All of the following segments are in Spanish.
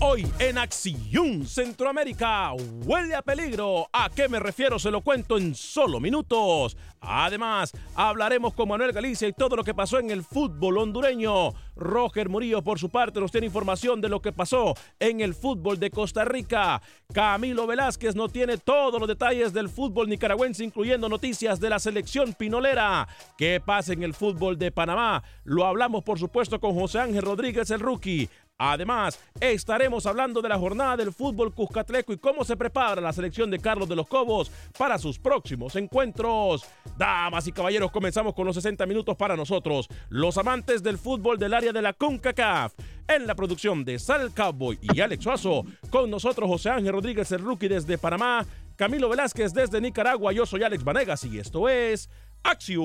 Hoy en Acción Centroamérica huele a peligro. ¿A qué me refiero? Se lo cuento en solo minutos. Además, hablaremos con Manuel Galicia y todo lo que pasó en el fútbol hondureño. Roger Murillo, por su parte, nos tiene información de lo que pasó en el fútbol de Costa Rica. Camilo Velázquez no tiene todos los detalles del fútbol nicaragüense, incluyendo noticias de la selección pinolera. ¿Qué pasa en el fútbol de Panamá? Lo hablamos, por supuesto, con José Ángel Rodríguez, el rookie. Además, estaremos hablando de la jornada del fútbol Cuscatleco y cómo se prepara la selección de Carlos de los Cobos para sus próximos encuentros. Damas y caballeros, comenzamos con los 60 minutos para nosotros, los amantes del fútbol del área de la CONCACAF. En la producción de Sal Cowboy y Alex Suazo, con nosotros José Ángel Rodríguez, el rookie desde Panamá, Camilo Velázquez desde Nicaragua, yo soy Alex Vanegas y esto es Acción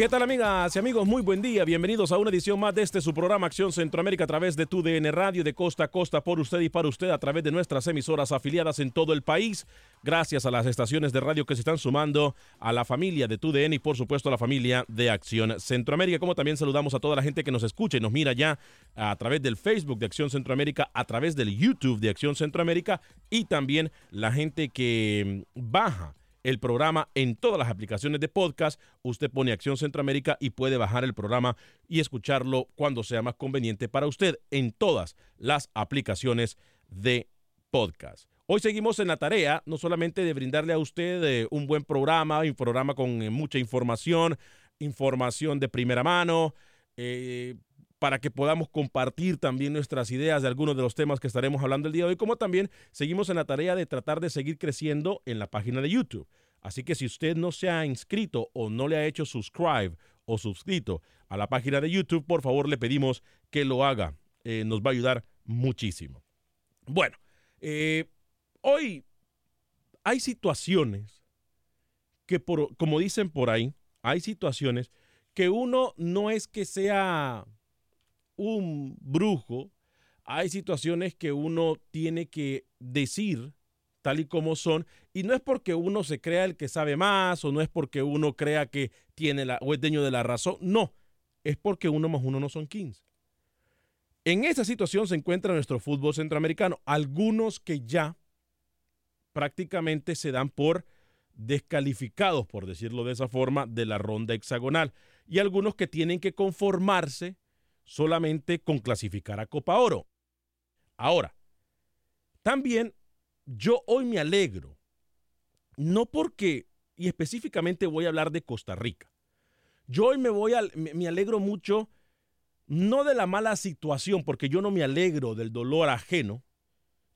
¿Qué tal amigas y amigos? Muy buen día. Bienvenidos a una edición más de este su programa Acción Centroamérica a través de tu DN Radio de costa a costa por usted y para usted a través de nuestras emisoras afiliadas en todo el país. Gracias a las estaciones de radio que se están sumando a la familia de tu DN y por supuesto a la familia de Acción Centroamérica. Como también saludamos a toda la gente que nos escucha y nos mira ya a través del Facebook de Acción Centroamérica, a través del YouTube de Acción Centroamérica y también la gente que baja el programa en todas las aplicaciones de podcast. Usted pone Acción Centroamérica y puede bajar el programa y escucharlo cuando sea más conveniente para usted en todas las aplicaciones de podcast. Hoy seguimos en la tarea no solamente de brindarle a usted eh, un buen programa, un programa con eh, mucha información, información de primera mano, eh, para que podamos compartir también nuestras ideas de algunos de los temas que estaremos hablando el día de hoy, como también seguimos en la tarea de tratar de seguir creciendo en la página de YouTube. Así que si usted no se ha inscrito o no le ha hecho subscribe o suscrito a la página de YouTube, por favor le pedimos que lo haga. Eh, nos va a ayudar muchísimo. Bueno, eh, hoy hay situaciones que, por, como dicen por ahí, hay situaciones que uno no es que sea un brujo, hay situaciones que uno tiene que decir tal y como son, y no es porque uno se crea el que sabe más, o no es porque uno crea que tiene la, o es dueño de la razón, no, es porque uno más uno no son 15. En esa situación se encuentra nuestro fútbol centroamericano, algunos que ya prácticamente se dan por descalificados, por decirlo de esa forma, de la ronda hexagonal, y algunos que tienen que conformarse solamente con clasificar a Copa Oro. Ahora, también yo hoy me alegro, no porque, y específicamente voy a hablar de Costa Rica. Yo hoy me voy a, me, alegro mucho, no de la mala situación, porque yo no me alegro del dolor ajeno,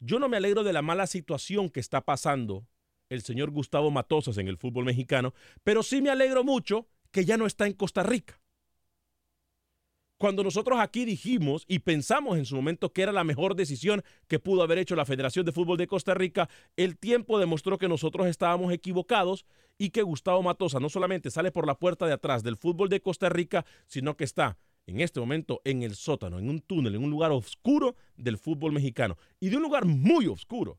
yo no me alegro de la mala situación que está pasando el señor Gustavo Matosas en el fútbol mexicano, pero sí me alegro mucho que ya no está en Costa Rica. Cuando nosotros aquí dijimos y pensamos en su momento que era la mejor decisión que pudo haber hecho la Federación de Fútbol de Costa Rica, el tiempo demostró que nosotros estábamos equivocados y que Gustavo Matosa no solamente sale por la puerta de atrás del fútbol de Costa Rica, sino que está en este momento en el sótano, en un túnel, en un lugar oscuro del fútbol mexicano y de un lugar muy oscuro.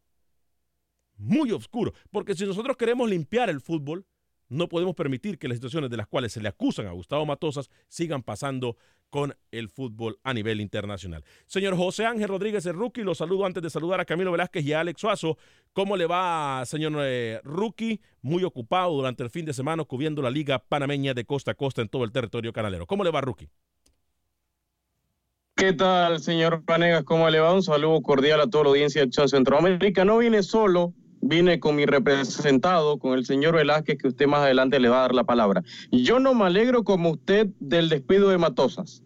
Muy oscuro, porque si nosotros queremos limpiar el fútbol, no podemos permitir que las situaciones de las cuales se le acusan a Gustavo Matosas sigan pasando con el fútbol a nivel internacional. Señor José Ángel Rodríguez, el rookie, lo saludo antes de saludar a Camilo Velázquez y a Alex Suazo. ¿Cómo le va, señor eh, rookie? Muy ocupado durante el fin de semana cubriendo la Liga Panameña de costa a costa en todo el territorio canalero. ¿Cómo le va, rookie? ¿Qué tal, señor Panegas? ¿Cómo le va? Un saludo cordial a toda la audiencia de Centroamérica. No vine solo, vine con mi representado, con el señor Velázquez, que usted más adelante le va a dar la palabra. Yo no me alegro como usted del despido de Matosas,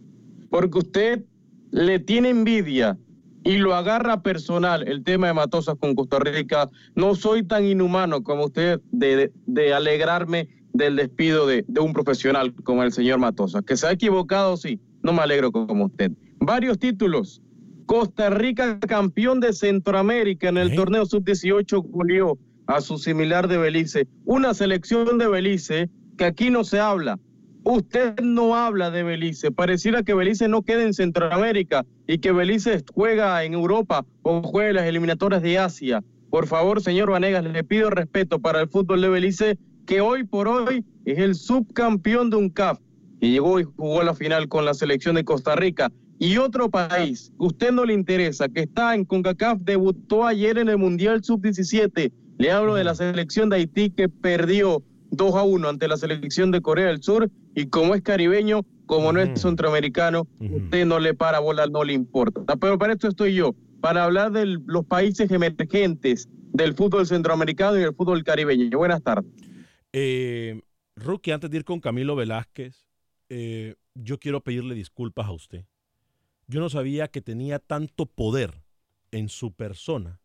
porque usted le tiene envidia y lo agarra personal el tema de Matosas con Costa Rica. No soy tan inhumano como usted de, alegrarme del despido de, de un profesional como el señor Matosas. Que se ha equivocado, sí, no me alegro como usted. Varios títulos. Costa Rica campeón de Centroamérica en el ¿Eh? torneo sub-18 goleó a su similar de Belice. Una selección de Belice que aquí no se habla. Usted no habla de Belice. Pareciera que Belice no queda en Centroamérica y que Belice juega en Europa o juega en las eliminatorias de Asia. Por favor, señor Vanegas, le pido respeto para el fútbol de Belice, que hoy por hoy es el subcampeón de un CAF y llegó y jugó la final con la selección de Costa Rica. Y otro país, usted no le interesa, que está en CONCACAF, debutó ayer en el Mundial Sub-17. Le hablo de la selección de Haití que perdió 2 a 1 ante la selección de Corea del Sur. Y como es caribeño, como no es centroamericano, usted no le para bola, no le importa. Pero para esto estoy yo, para hablar de los países emergentes del fútbol centroamericano y del fútbol caribeño. Buenas tardes. Eh, Rookie, antes de ir con Camilo Velázquez, eh, yo quiero pedirle disculpas a usted. Yo no sabía que tenía tanto poder en su persona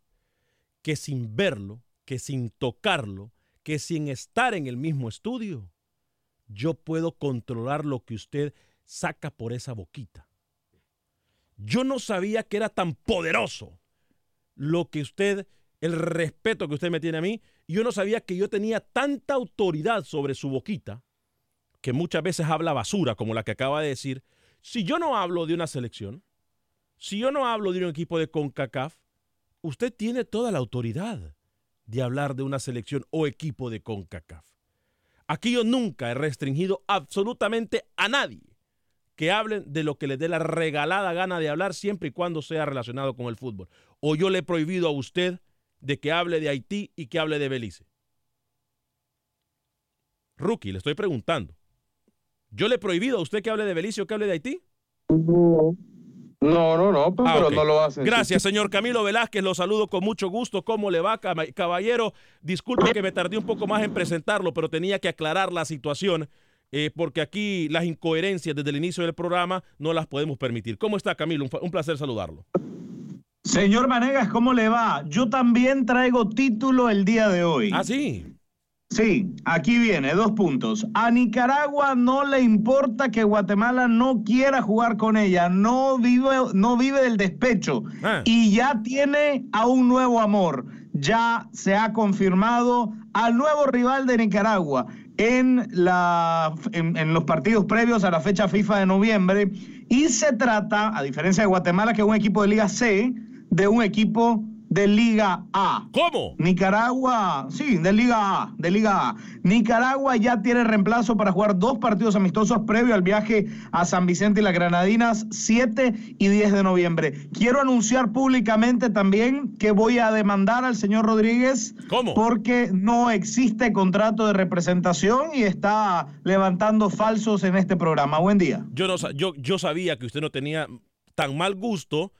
que sin verlo, que sin tocarlo, que sin estar en el mismo estudio, yo puedo controlar lo que usted saca por esa boquita. Yo no sabía que era tan poderoso lo que usted, el respeto que usted me tiene a mí, yo no sabía que yo tenía tanta autoridad sobre su boquita, que muchas veces habla basura, como la que acaba de decir. Si yo no hablo de una selección, si yo no hablo de un equipo de CONCACAF, usted tiene toda la autoridad de hablar de una selección o equipo de CONCACAF. Aquí yo nunca he restringido absolutamente a nadie que hablen de lo que les dé la regalada gana de hablar siempre y cuando sea relacionado con el fútbol. O yo le he prohibido a usted de que hable de Haití y que hable de Belice. Rookie, le estoy preguntando. ¿Yo le he prohibido a usted que hable de Belice o que hable de Haití? No, no, no, pero Ah, ok. no lo hacen. Gracias, señor Camilo Velázquez. Lo saludo con mucho gusto. ¿Cómo le va, caballero? Disculpe que me tardé un poco más en presentarlo, pero tenía que aclarar la situación eh, porque aquí las incoherencias desde el inicio del programa no las podemos permitir. ¿Cómo está, Camilo? Un, un placer saludarlo. Señor Vanegas, ¿cómo le va? Yo también traigo título el día de hoy. Ah, sí. Sí, aquí viene, dos puntos. A Nicaragua no le importa que Guatemala no quiera jugar con ella, no vive, no vive del despecho Ah. y ya tiene a un nuevo amor. Ya se ha confirmado al nuevo rival de Nicaragua en, la, en, en los partidos previos a la fecha FIFA de noviembre y se trata, a diferencia de Guatemala, que es un equipo de Liga C, de un equipo de Liga A. ¿Cómo? Nicaragua, sí, de Liga A, de Liga A. Nicaragua ya tiene reemplazo para jugar dos partidos amistosos previo al viaje a San Vicente y las Granadinas, 7 y 10 de noviembre. Quiero anunciar públicamente también que voy a demandar al señor Rodríguez ¿Cómo? porque no existe contrato de representación y está levantando falsos en este programa. Buen día. Yo, no, yo, yo sabía que usted no tenía tan mal gusto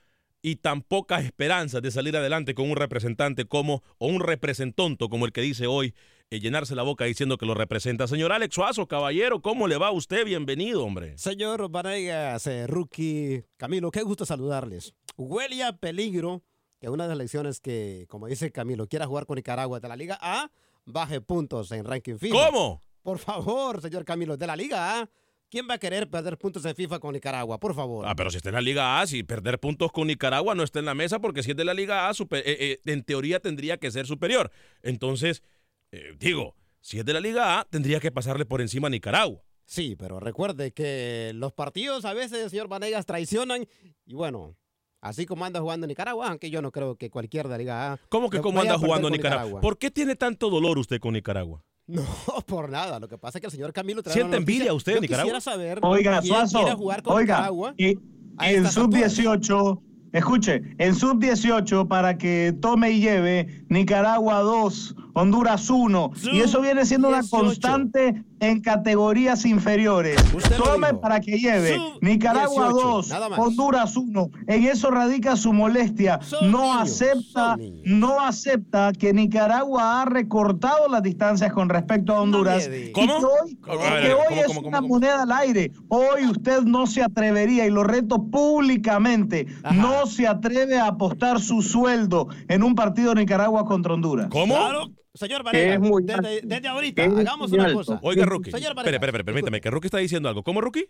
y tan pocas esperanzas de salir adelante con un representante como, o un representonto como el que dice hoy eh, llenarse la boca diciendo que lo representa. Señor Alex Suazo, caballero, ¿cómo le va a usted? Bienvenido, hombre. Señor Vanegas, eh, Rookie, Camilo, qué gusto saludarles. Huele a peligro que una de las elecciones que, como dice Camilo, quiera jugar con Nicaragua de la Liga A, baje puntos en ranking FIFA. ¿Cómo? Por favor, señor Camilo, de la Liga A, ¿quién va a querer perder puntos en FIFA con Nicaragua? Por favor. Ah, pero si está en la Liga A, si perder puntos con Nicaragua no está en la mesa, porque si es de la Liga A, super- eh, eh, en teoría tendría que ser superior. Entonces, eh, digo, si es de la Liga A, tendría que pasarle por encima a Nicaragua. Sí, pero recuerde que los partidos a veces, señor Vanegas, traicionan y bueno, así como anda jugando Nicaragua, aunque yo no creo que cualquier de la Liga A. ¿Cómo que cómo anda jugando con Nicaragua? ¿Por qué tiene tanto dolor usted con Nicaragua? No, por nada. Lo que pasa es que el señor Camilo trae ¿Siente una noticia. envidia usted Yo Nicaragua? Quisiera saber Oiga, quién Suazo, quiere jugar con oiga, Nicaragua. y en estas sub-18, escuche, en sub-18 para que tome y lleve Nicaragua 2, Honduras 1, y eso viene siendo una Sub-18. constante en categorías inferiores. Tome para que lleve Sub- Nicaragua 18, 2, nada más. Honduras 1. En eso radica su molestia. Son no niños, acepta, no acepta que Nicaragua ha recortado las distancias con respecto a Honduras. ¿Cómo? que hoy, que hoy ¿cómo, es cómo, una cómo, cómo? moneda al aire. Hoy usted no se atrevería, y lo reto públicamente, Ajá. no se atreve a apostar su sueldo en un partido de Nicaragua contra Honduras. ¿Cómo? Claro, señor muy desde, ahorita, hagamos muy una alto. cosa. Oiga, Rookie. Señor Espere, Vanegas, espere, espere, permítame, que Rookie está diciendo algo. ¿Cómo, Rookie?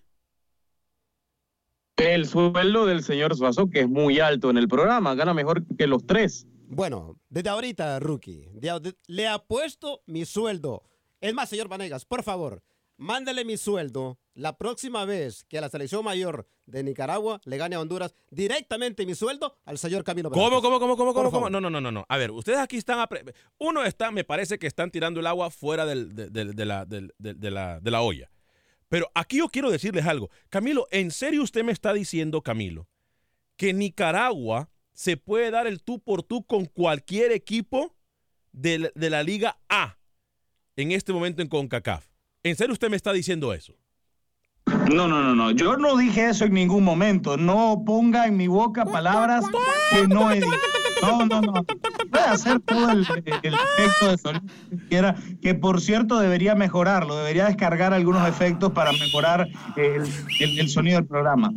El sueldo del señor Suazo, que es muy alto en el programa, gana mejor que los tres. Bueno, desde ahorita, Rookie, de- de- le apuesto mi sueldo. Es más, señor Vanegas, por favor, mándele mi sueldo la próxima vez que la selección mayor de Nicaragua le gane a Honduras, directamente mi sueldo al señor Camilo ¿Cómo, Velázquez. cómo, cómo, cómo, Por cómo, cómo? favor. No, no, no, no, no. A ver, ustedes aquí están... Uno está, me parece que están tirando el agua fuera del- de, de- de la, de- la, de la olla. Pero aquí yo quiero decirles algo. Camilo, ¿en serio usted me está diciendo, Camilo, que Nicaragua se puede dar el tú por tú con cualquier equipo de, la- de la Liga A en este momento en CONCACAF? ¿En serio usted me está diciendo eso? No, no, no, no. Yo no dije eso en ningún momento. No ponga en mi boca palabras que no he dicho. No, no, no. Puede hacer todo el, el efecto de sonido que quiera, que por cierto debería mejorarlo. Debería descargar algunos efectos para mejorar el, el- el sonido del programa.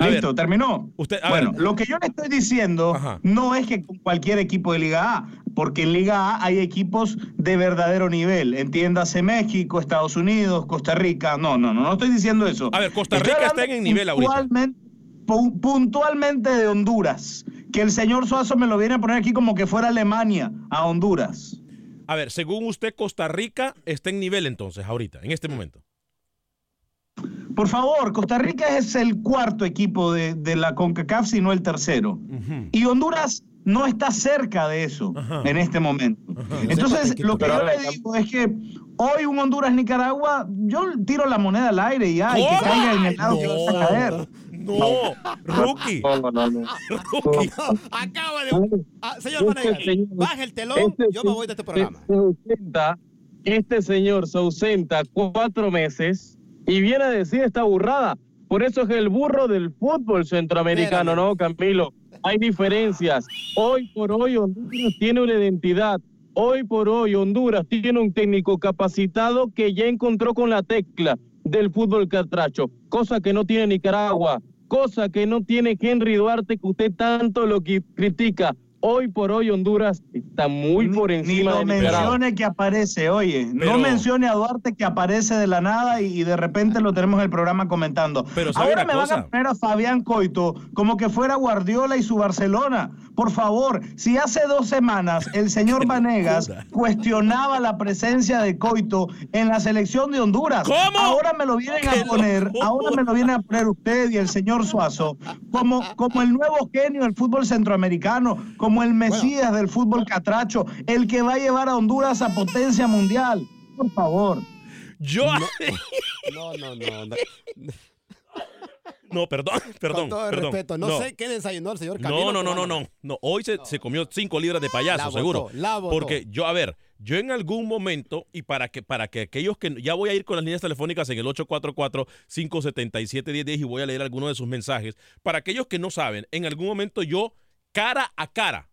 A Listo, ver, terminó. usted- bueno, ver. lo que yo le estoy diciendo Ajá. no es que con cualquier equipo de Liga A, porque en Liga A hay equipos de verdadero nivel. Entiéndase México, Estados Unidos, Costa Rica. No, no, no, no estoy diciendo eso. A ver, Costa Rica está en nivel ahorita. puntualmente- pu- Puntualmente de Honduras. Que el señor Suazo me lo viene a poner aquí como que fuera Alemania a Honduras. A ver, según usted, Costa Rica está en nivel entonces, ahorita, en este momento. Por favor, Costa Rica es el cuarto equipo de, de la CONCACAF, si no el tercero. Y Honduras no está cerca de eso Ajá. en este momento. Entonces, lo que yo le digo es que hoy un Honduras-Nicaragua, yo tiro la moneda al aire y ya, y que caiga en el lado que va a caer. No, Rookie. No, no, no. Rookie. Acaba de... Ah, señor Vanegas, Este baje el telón, este yo me voy de este programa. Ausenta, este señor se ausenta cuatro meses y viene a decir esta burrada. Por eso es el burro del fútbol centroamericano. ¿no, Camilo? Hay diferencias. Hoy por hoy Honduras tiene una identidad. Hoy por hoy Honduras tiene un técnico capacitado que ya encontró con la tecla del fútbol catracho, cosa que no tiene Nicaragua, cosa que no tiene Henry Duarte, que usted tanto lo que critica. Hoy por hoy Honduras está muy por Ni encima lo de Nicaragua. mencione que aparece, oye, Pero- no mencione a Duarte que aparece de la nada y, y de repente lo tenemos en el programa comentando. Pero ¿sabe Ahora me cosa? van a poner a Fabián Coito como que fuera Guardiola y su Barcelona. Por favor, si hace dos semanas el señor Vanegas cuestionaba la presencia de Coito en la selección de Honduras, ¿Cómo? ahora me lo vienen a poner, ahora me lo vienen a poner usted y el señor Suazo como, como el nuevo genio del fútbol centroamericano, como el Mesías del fútbol catracho, el que va a llevar a Honduras a potencia mundial. Por favor. Yo. No, no, no. no. No, perdón, perdón. Con todo el perdón. respeto, no, sé qué desayunó el señor Camilo. no, no, no, no, no. Hoy se, se comió cinco libras de payaso, La botó, seguro. la botó. Porque yo, a ver, yo en algún momento, y para que, para que aquellos que ya voy a ir con las líneas telefónicas en el 844-577-1010 y voy a leer algunos de sus mensajes. Para aquellos que no saben, en algún momento yo, cara a cara,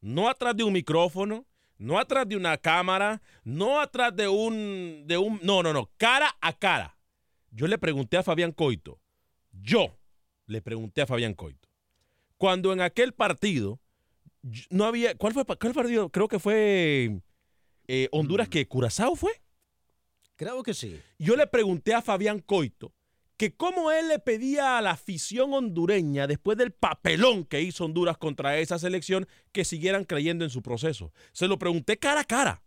no atrás de un micrófono, no atrás de una cámara, no atrás de un, de un, no, no, no, cara a cara. Yo le pregunté a Fabián Coito, yo le pregunté a Fabián Coito, cuando en aquel partido no había, ¿cuál fue cuál partido? Creo que fue eh, Honduras que Curazao fue. Creo que sí. Yo le pregunté a Fabián Coito que cómo él le pedía a la afición hondureña, después del papelón que hizo Honduras contra esa selección, que siguieran creyendo en su proceso. Se lo pregunté cara a cara.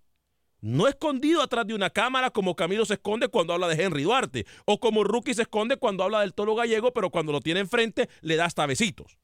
No escondido atrás de una cámara como Camilo se esconde cuando habla de Henry Duarte, o como Rookie se esconde cuando habla del toro gallego, pero cuando lo tiene enfrente le da hasta besitos.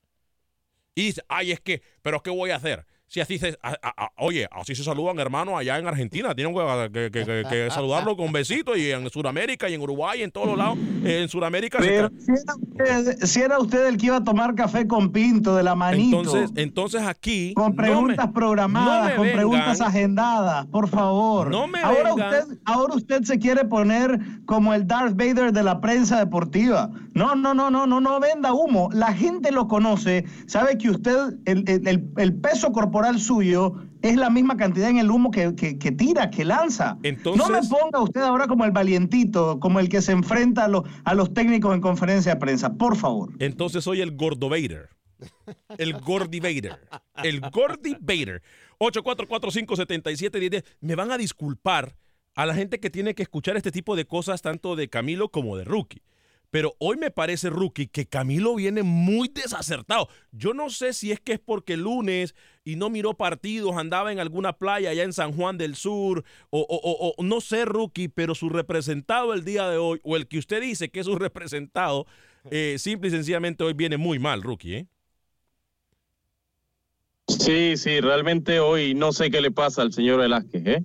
Y dice, ay, es que, pero ¿qué voy a hacer? Si así se, a- a- a- oye, así se saludan hermanos allá en Argentina, tienen que, que- que- que- que saludarlo con besitos y en Sudamérica y en Uruguay, en todos los lados, en Sudamérica. Pero si era, usted, si era usted el que iba a tomar café con Pinto de la manito. entonces, entonces aquí... con no me- preguntas no programadas, me con vengan- preguntas agendadas, por favor. No me ahora vengan. usted, ahora usted se quiere poner como el Darth Vader de la prensa deportiva. No, no, no, no, no, no venda humo. La gente lo conoce, sabe que usted, el, el- el- peso corporal suyo es la misma cantidad en el humo que, que- que tira, que lanza. Entonces- no me ponga usted ahora como el valientito, como el que se enfrenta a, los a los técnicos en conferencia de prensa, por favor. Entonces soy el Gordo Vader. El Gordy Vader. El Gordy Vader. 844-577-1010. Me van a disculpar a la gente que tiene que escuchar este tipo de cosas, tanto de Camilo como de Rookie. Pero hoy me parece, Rookie, que Camilo viene muy desacertado. Yo no sé si es que es porque el lunes y no miró partidos, andaba en alguna playa allá en San Juan del Sur, o, o- o- no sé, Rookie, pero su representado el día de hoy, o el que usted dice que es su representado, eh, simple y sencillamente hoy viene muy mal, Rookie. ¿eh? Sí, sí, realmente hoy no sé qué le pasa al señor Velázquez, ¿eh?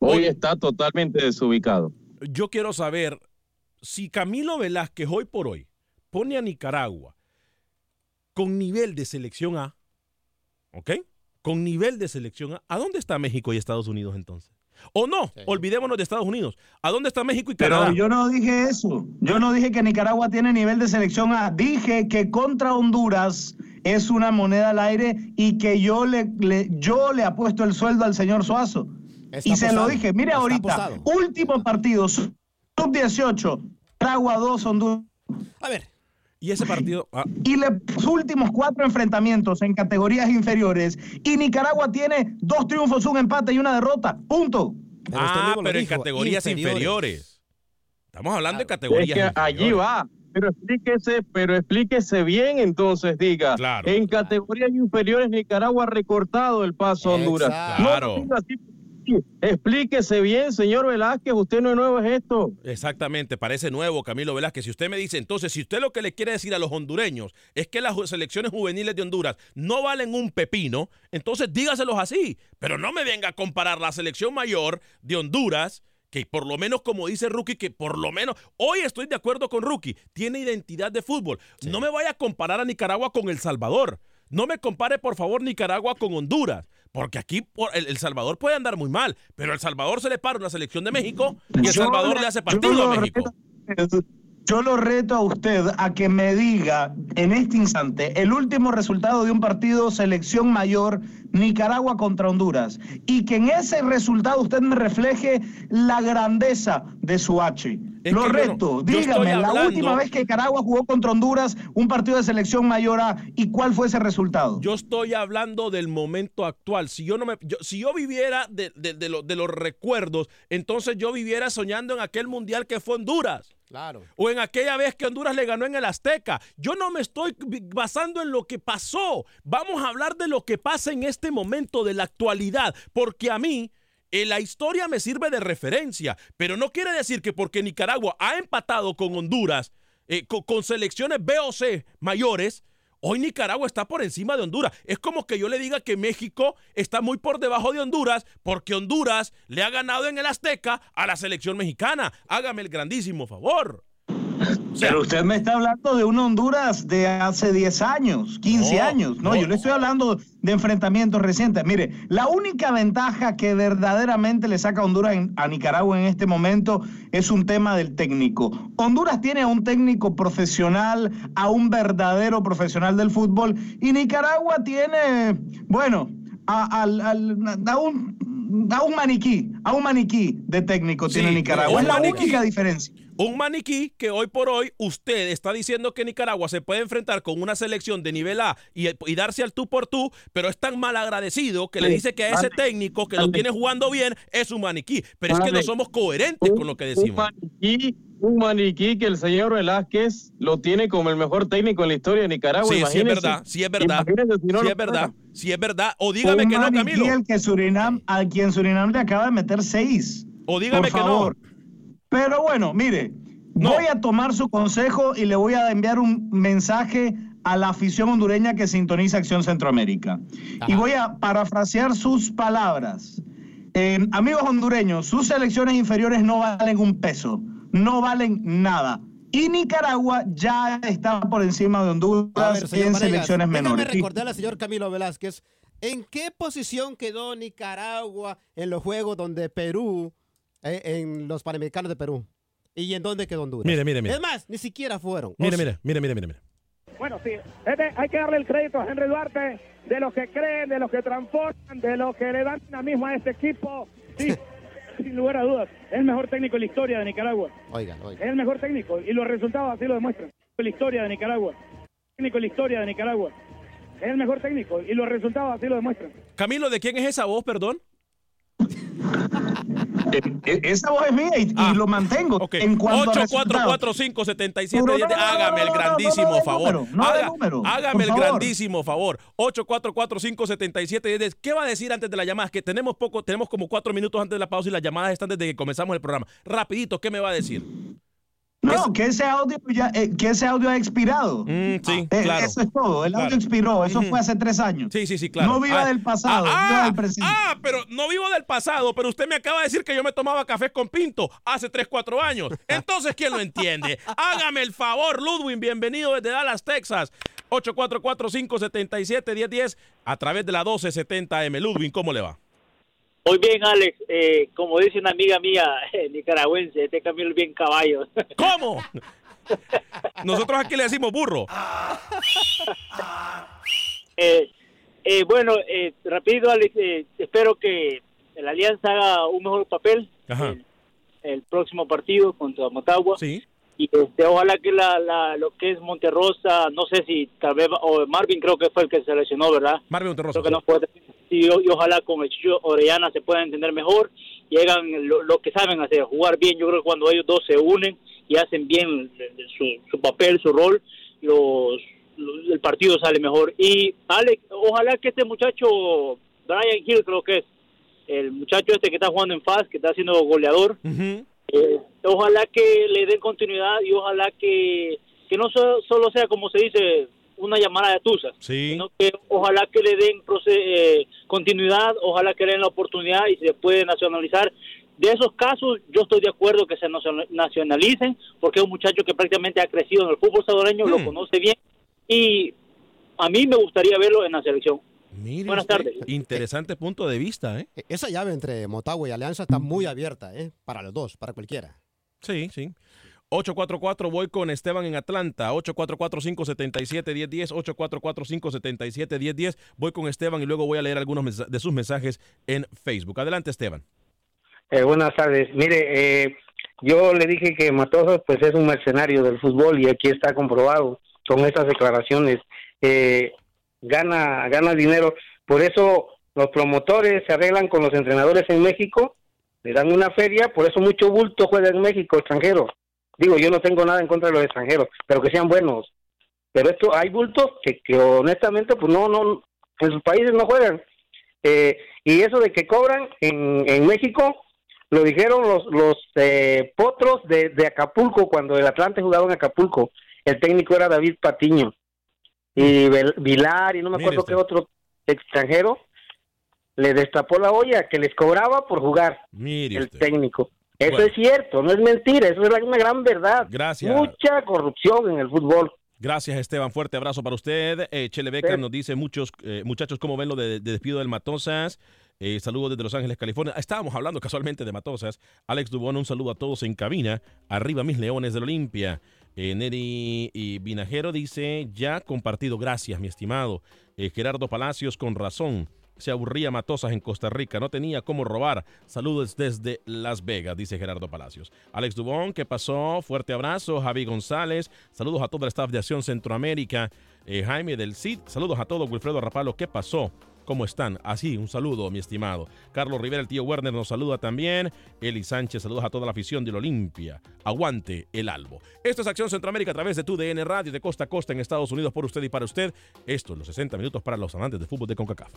Hoy está totalmente desubicado. Yo quiero saber si Camilo Velázquez hoy por hoy pone a Nicaragua con nivel de selección A, ¿ok? Con nivel de selección A, ¿a dónde está México y Estados Unidos entonces? O no, olvidémonos de Estados Unidos. ¿A dónde está México y Canadá? Pero yo no dije eso. Yo no dije que Nicaragua tiene nivel de selección A. Dije que contra Honduras es una moneda al aire y que yo le, le- yo le apuesto el sueldo al señor Suazo. Está y se lo dije. Mire Está ahorita, apostado. último partido, sub-18, Nicaragua 2, Honduras. A ver, Y ese partido, ah, Y sus últimos cuatro enfrentamientos en categorías inferiores. Y Nicaragua tiene dos triunfos, un empate y una derrota. Punto. pero ah, pero en categorías inferiores. Estamos hablando de Es categorías que inferiores. allí va. Pero explíquese, pero explíquese bien entonces, diga. Claro. En categorías inferiores Nicaragua ha recortado el paso a Honduras. Exacto. No Claro. así. Explíquese bien, señor Velázquez, usted no es nuevo en esto. Exactamente, parece nuevo Camilo Velázquez. Si usted me dice, entonces, si usted lo que le quiere decir a los hondureños es que las selecciones juveniles de Honduras no valen un pepino, entonces dígaselos así. Pero no me venga a comparar la selección mayor de Honduras, que por lo menos, como dice Rookie, que por lo menos, hoy estoy de acuerdo con Rookie, tiene identidad de fútbol. No me vaya a comparar a Nicaragua con El Salvador. No me compare, por favor, Nicaragua con Honduras. Porque aquí por- el, El Salvador puede andar muy mal, pero El Salvador se le para una selección de México y El Salvador le- le hace partido a México. Yo lo reto a usted a que me diga en este instante el último resultado de un partido selección mayor Nicaragua contra Honduras y que en ese resultado usted me refleje la grandeza de su H. Es lo no- reto, dígame, la última vez que Nicaragua jugó contra Honduras un partido de selección mayor A y cuál fue ese resultado. Yo estoy hablando del momento actual. Si yo no me, yo- si yo viviera de, de- de lo- de los recuerdos, entonces yo viviera soñando en aquel mundial que fue Honduras. O en aquella vez que Honduras le ganó en el Azteca. Yo no me estoy basando en lo que pasó. Vamos a hablar de lo que pasa en este momento, de la actualidad. Porque a mí, eh, la historia me sirve de referencia. Pero no quiere decir que porque Nicaragua ha empatado con Honduras, eh, co- con, selecciones B o C mayores, hoy Nicaragua está por encima de Honduras. Es como que yo le diga que México está muy por debajo de Honduras porque Honduras le ha ganado en el Azteca a la selección mexicana. Hágame el grandísimo favor. O sea, Pero usted me está hablando de una Honduras de hace 10 años, 15 No, años. No, no. yo le estoy hablando de enfrentamientos recientes. Mire, la única ventaja que verdaderamente le saca Honduras a Nicaragua en este momento es un tema del técnico. Honduras tiene a un técnico profesional, a un verdadero profesional del fútbol, y Nicaragua tiene, bueno, a, a un a un maniquí, a un maniquí de técnico tiene Nicaragua. un Es la única diferencia. Un maniquí que hoy por hoy usted está diciendo que Nicaragua se puede enfrentar con una selección de nivel A y, y darse al tú por tú, pero es tan mal agradecido que le dice que a ese vale. técnico que lo tiene jugando bien es un maniquí. Pero es que no somos coherentes con lo que Un decimos. maniquí, un maniquí que el señor Velázquez lo tiene como el mejor técnico en la historia de Nicaragua. Sí, sí es verdad, sí es verdad. Si no Sí es verdad, fuera. sí es verdad. O dígame Un que no, Camilo. al que Surinam, a quien Surinam le acaba de meter seis. O dígame Por que favor. Pero bueno, mire, No. voy a tomar su consejo y le voy a enviar un mensaje a la afición hondureña que sintoniza Acción Centroamérica. Y voy a parafrasear sus palabras. Eh, amigos hondureños, sus selecciones inferiores no valen un peso, no valen nada. Y Nicaragua ya está por encima de Honduras ver, en selecciones déjame menores. recordarle al señor Camilo Velázquez en qué posición quedó Nicaragua en los juegos donde Perú, en los Panamericanos de Perú, y en dónde quedó Honduras. Mire, mire, mire. Es más, ni siquiera fueron. Mire, mire, mire, mire, mire. Bueno, sí, este, hay que darle el crédito a Henry Duarte de los que creen, de los que transforman, de los que le dan dinamismo a este equipo. Sí, sin lugar a dudas, es el mejor técnico en la historia de Nicaragua. Oigan, Es oigan. el mejor técnico y los resultados así lo demuestran. En la historia de Nicaragua. Técnico en la historia de Nicaragua. Es el mejor técnico y los resultados así lo demuestran. Camilo, ¿de quién es esa voz, perdón? Eh, eh, Esa voz es mía y, y Ah, lo mantengo. Ok. En cuanto a resultados. 844577 No, no, Hágame el grandísimo favor. Haga- número, hágame el favor. grandísimo favor. 844577 ¿Qué va a decir antes de la llamada? Que tenemos poco, tenemos como cuatro minutos antes de la pausa y las llamadas están desde que comenzamos el programa. Rapidito, ¿qué me va a decir? No, que ese audio ya, eh, que ese audio ha expirado. Mm, sí, Eh, claro. Eso es todo. El audio Claro. expiró. Eso fue hace tres años. Sí, sí, sí, claro. No viva Ah, del pasado, ah, viva ah, del presente. Ah, pero no vivo del pasado, pero usted me acaba de decir que yo me tomaba café con Pinto hace 3, 4 años. Entonces, ¿quién lo entiende? Hágame el favor, Ludwin, bienvenido desde Dallas, Texas. 8445771010 a través de la 1270M. Ludwin, ¿cómo le va? Muy bien, Alex. Eh, como dice una amiga mía eh, nicaragüense, este Camilo es bien caballo. ¿Cómo? Nosotros aquí le decimos burro. Eh, eh, bueno, eh, rápido, Alex. eh, espero que la Alianza haga un mejor papel Ajá. el, el próximo partido contra Motagua. Sí. Y este, ojalá que la, la- lo que es Monterrosa, no sé si tal vez, o Marvin creo que fue el que se lesionó, ¿verdad? Marvin Monterrosa. Creo que no puede. Y, y ojalá con el Chicho Orellana se puedan entender mejor y hagan lo, lo que saben hacer, jugar bien. Yo creo que cuando ellos dos se unen y hacen bien su, su papel, su rol, los, los- el partido sale mejor. Y Alex, ojalá que este muchacho, Brian Hill creo que es, el muchacho este que está jugando en FAS, que está siendo goleador, eh, ojalá que le den continuidad y ojalá que, que no so- solo sea como se dice una llamada de tusa, Sí. sino que ojalá que le den eh, continuidad, ojalá que le den la oportunidad y se puede nacionalizar. De esos casos, yo estoy de acuerdo que se nacion- nacionalicen, porque es un muchacho que prácticamente ha crecido en el fútbol salvadoreño, lo Mm. conoce bien, y a mí me gustaría verlo en la selección. Mire Buenas usted, tardes. Interesante punto de vista, ¿eh? E- Esa llave entre Motagua y Alianza está muy abierta, ¿eh? Para los dos, para cualquiera. Sí, sí. 844 voy con Esteban en Atlanta. 844-577-1010. 844-577-1010. Voy con Esteban y luego voy a leer algunos de sus mensajes en Facebook. Adelante, Esteban. Eh, buenas tardes. Mire, eh, yo le dije que Matosas pues es un mercenario del fútbol y aquí está comprobado con estas declaraciones. Eh, gana, gana dinero. Por eso los promotores se arreglan con los entrenadores en México, le dan una feria, por eso mucho bulto juega en México extranjero. Digo, yo no tengo nada en contra de los extranjeros, pero que sean buenos. Pero esto hay bultos que, que honestamente pues no, no, en sus países no juegan. Eh, y eso de que cobran en, en México, lo dijeron los, los eh, potros de, de Acapulco cuando el Atlante jugaba en Acapulco. El técnico era David Patiño. Y Vel- Vilar y no me acuerdo qué otro extranjero le destapó la olla que les cobraba por jugar Mire el usted. técnico. Eso Bueno. es cierto, no es mentira, eso es una gran verdad. Gracias. Mucha corrupción en el fútbol. Gracias, Esteban. Fuerte abrazo para usted. Eh, Chele Becker Sí. nos dice, muchos eh, muchachos, ¿cómo ven lo de, de despido del Matosas? Eh, saludos desde Los Ángeles, California. Estábamos hablando casualmente de Matosas. Alex Dubón, un saludo a todos en cabina. Arriba mis leones del Olimpia. Eh, Neri y Vinajero dice, ya compartido. Gracias, mi estimado. Eh, Gerardo Palacios, con razón. Se aburría Matosas en Costa Rica, no tenía cómo robar. Saludos desde Las Vegas, dice Gerardo Palacios. Alex Dubón, ¿qué pasó? Fuerte abrazo. Javi González, saludos a todo el staff de Acción Centroamérica. Eh, Jaime del CID, saludos a todos. Wilfredo Rapalo, ¿qué pasó? ¿Cómo están? Así, un saludo, mi estimado. Carlos Rivera, el tío Werner, nos saluda también. Eli Sánchez, saludos a toda la afición de la Olimpia. Aguante el albo. Esto es Acción Centroamérica a través de tu DN Radio de costa a costa en Estados Unidos por usted y para usted. Esto es los 60 minutos para los amantes de fútbol de CONCACAF.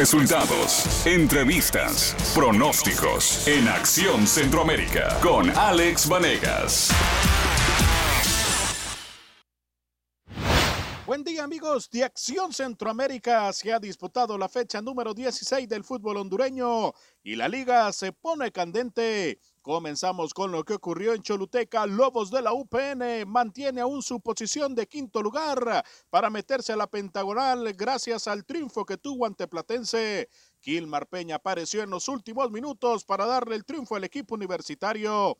Resultados, entrevistas, pronósticos en Acción Centroamérica con Alex Vanegas. Buen día amigos de Acción Centroamérica. Se ha disputado la fecha número 16 del fútbol hondureño y la liga se pone candente. Comenzamos con lo que ocurrió en Choluteca. Lobos de la UPN mantiene aún su posición de quinto lugar para meterse a la pentagonal gracias al triunfo que tuvo ante Platense. Kilmar Peña apareció en los últimos minutos para darle el triunfo al equipo universitario.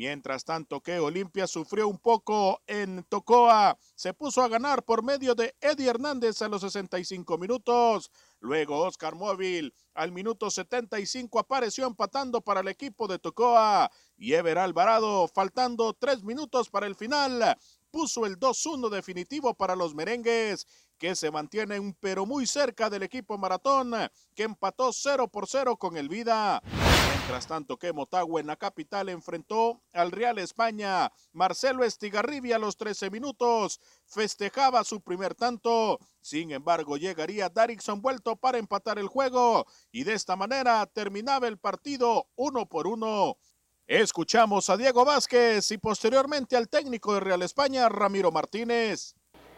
Mientras tanto que Olimpia sufrió un poco en Tocoa, se puso a ganar por medio de Eddie Hernández a los 65 minutos. Luego Oscar Móvil al minuto 75 apareció empatando para el equipo de Tocoa. Y Ever Alvarado, faltando tres minutos para el final, puso el 2-1 definitivo para los merengues que se mantienen pero muy cerca del equipo maratón que empató 0 por 0 con el Vida. Mientras tanto que Motagua en la capital enfrentó al Real España. Marcelo Estigarribia a los 13 minutos festejaba su primer tanto. Sin embargo, llegaría Darixon vuelto para empatar el juego y de esta manera terminaba el partido uno por uno. Escuchamos a Diego Vázquez y posteriormente al técnico de Real España, Ramiro Martínez.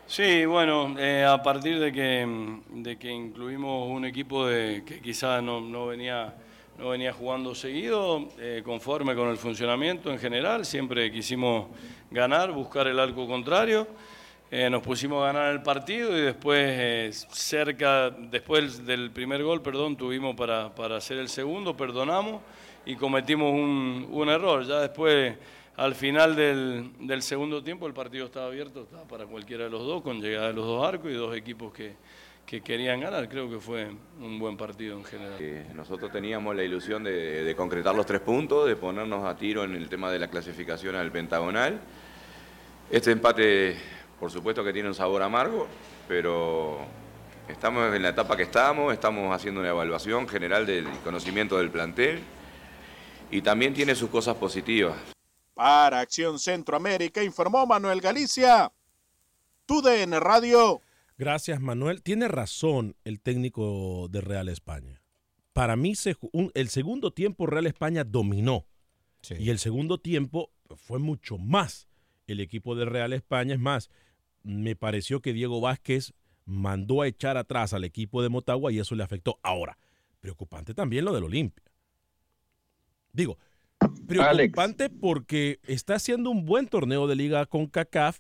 Sí, bueno, eh, a partir de que, de que incluimos un equipo de, que quizás no, no venía, no venía jugando seguido, eh, conforme con el funcionamiento en general, siempre quisimos ganar, buscar el arco contrario. Eh, nos pusimos a ganar el partido y después cerca, después del primer gol, perdón, tuvimos para, para hacer el segundo, perdonamos y cometimos un, un error. Ya después al final del, del, segundo tiempo el partido estaba abierto, estaba para cualquiera de los dos, con llegada de los dos arcos y dos equipos que, que querían ganar. Creo que fue un buen partido en general. Eh, nosotros teníamos la ilusión de, de, concretar los tres puntos, de ponernos a tiro en el tema de la clasificación al pentagonal. Este empate, por supuesto que tiene un sabor amargo, pero estamos en la etapa que estamos, estamos haciendo una evaluación general del conocimiento del plantel y también tiene sus cosas positivas. Para Acción Centroamérica informó Manuel Galicia, TUDN Radio. Gracias, Manuel. Tiene razón el técnico de Real España. Para mí, se, un, el segundo tiempo Real España dominó. Sí. Y el segundo tiempo fue mucho más el equipo de Real España. Es más, me pareció que Diego Vázquez mandó a echar atrás al equipo de Motagua y eso le afectó. Ahora, preocupante también lo del Olimpia. Digo, preocupante Alex. porque está haciendo un buen torneo de liga con CACAF,